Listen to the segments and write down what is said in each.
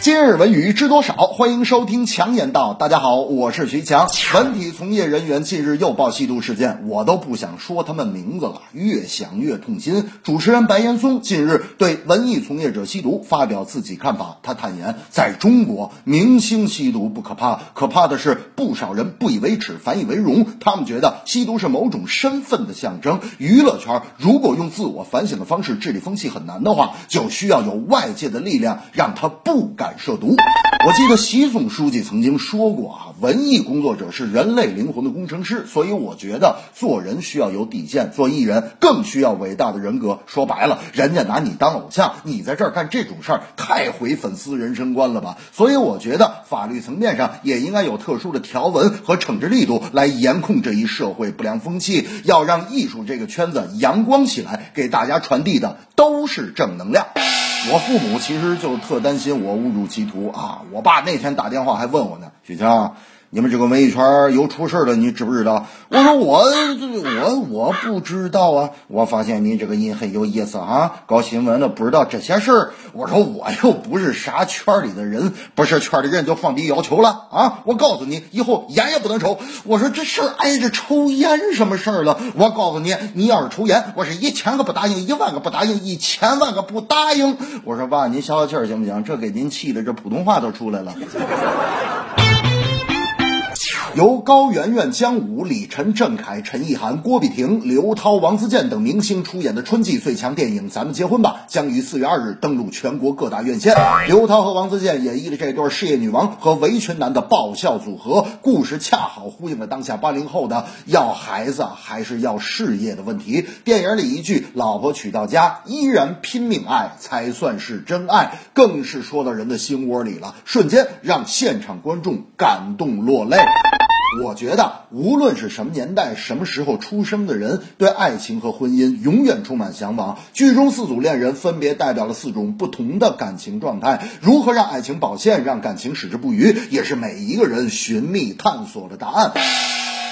今日文娱知多少？欢迎收听强言道。大家好，我是徐强。文体从业人员近日又爆吸毒事件，我都不想说他们名字了，越想越痛心。主持人白岩松近日对文艺从业者吸毒发表自己看法，他坦言，在中国，明星吸毒不可怕，可怕的是不少人不以为耻，反以为荣。他们觉得吸毒是某种身份的象征。娱乐圈如果用自我反省的方式治理风气很难的话，就需要有外界的力量让他不敢。涉毒，我记得习总书记曾经说过啊，文艺工作者是人类灵魂的工程师，所以我觉得做人需要有底线，做艺人更需要伟大的人格。说白了，人家拿你当偶像，你在这儿干这种事儿，太毁粉丝人生观了吧？所以我觉得法律层面上也应该有特殊的条文和惩治力度来严控这一社会不良风气，要让艺术这个圈子阳光起来，给大家传递的都是正能量。我父母其实就特担心我误入歧途啊！我爸那天打电话还问我呢，许强。你们这个文艺圈有出事的，你知不知道？我说我我我不知道啊！我发现你这个人很有意思啊，搞新闻的不知道这些事儿。我说我又不是啥圈里的人，不是圈里人就放低要求了啊！我告诉你，以后烟也不能抽。我说这事儿挨着抽烟什么事儿了？我告诉你，你要是抽烟，我是一千个不答应，一万个不答应，一千万个不答应。我说爸，您消消气儿行不行？这给您气的，这普通话都出来了。由高圆圆、姜武、李晨、郑恺、陈意涵、郭碧婷、刘涛、王自健等明星出演的春季最强电影《咱们结婚吧》将于四月二日登陆全国各大院线。刘涛和王自健演绎的这对事业女王和维权男的爆笑组合，故事恰好呼应了当下八零后的要孩子还是要事业的问题。电影里一句“老婆娶到家依然拼命爱才算是真爱”，更是说到人的心窝里了，瞬间让现场观众感动落泪。我觉得，无论是什么年代、什么时候出生的人，对爱情和婚姻永远充满向往。剧中四组恋人分别代表了四种不同的感情状态，如何让爱情保鲜，让感情矢志不渝，也是每一个人寻觅探索的答案。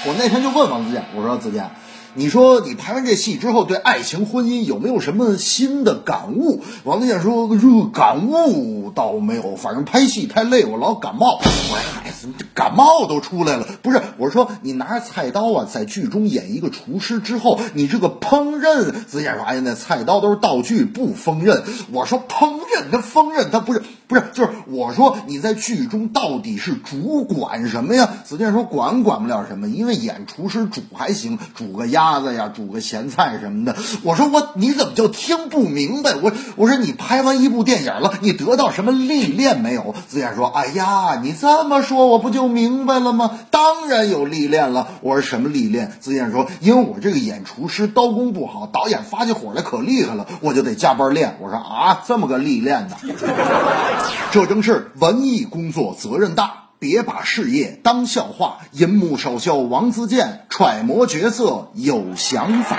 我那天就问王自健，我说：“自健。”你说你拍完这戏之后，对爱情、婚姻有没有什么新的感悟？王自健说：“这个感悟倒没有，反正拍戏太累，我老感冒。”我说：“孩子，这感冒都出来了。”不是，我说你拿着菜刀啊，在剧中演一个厨师之后，你这个烹饪，自健说：“哎呀，那菜刀都是道具，不烹饪。”我说：“烹饪，它烹饪，它不是，不是，就是我说你在剧中到底是主管什么呀？”子健说：“管管不了什么，因为演厨师煮还行，煮个鸭。”鸭子呀，煮个咸菜什么的。我说我你怎么就听不明白？我我说你拍完一部电影了，你得到什么历练没有？子健说：“哎呀，你这么说，我不就明白了吗？当然有历练了。”我说什么历练？子健说：“因为我这个演厨师刀工不好，导演发起火来可厉害了，我就得加班练。”我说啊，这么个历练呢？这正是文艺工作责任大。别把事业当笑话，银幕首秀王自健揣摩角色有想法。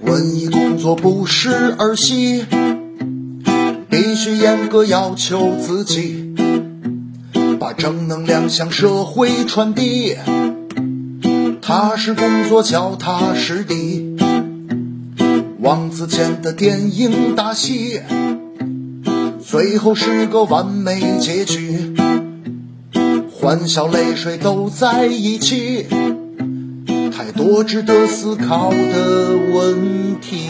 文艺工作不是儿戏，必须严格要求自己，把正能量向社会传递，踏实工作脚踏实地。王子健的电影大戏，最后是个完美结局，欢笑泪水都在一起，太多值得思考的问题。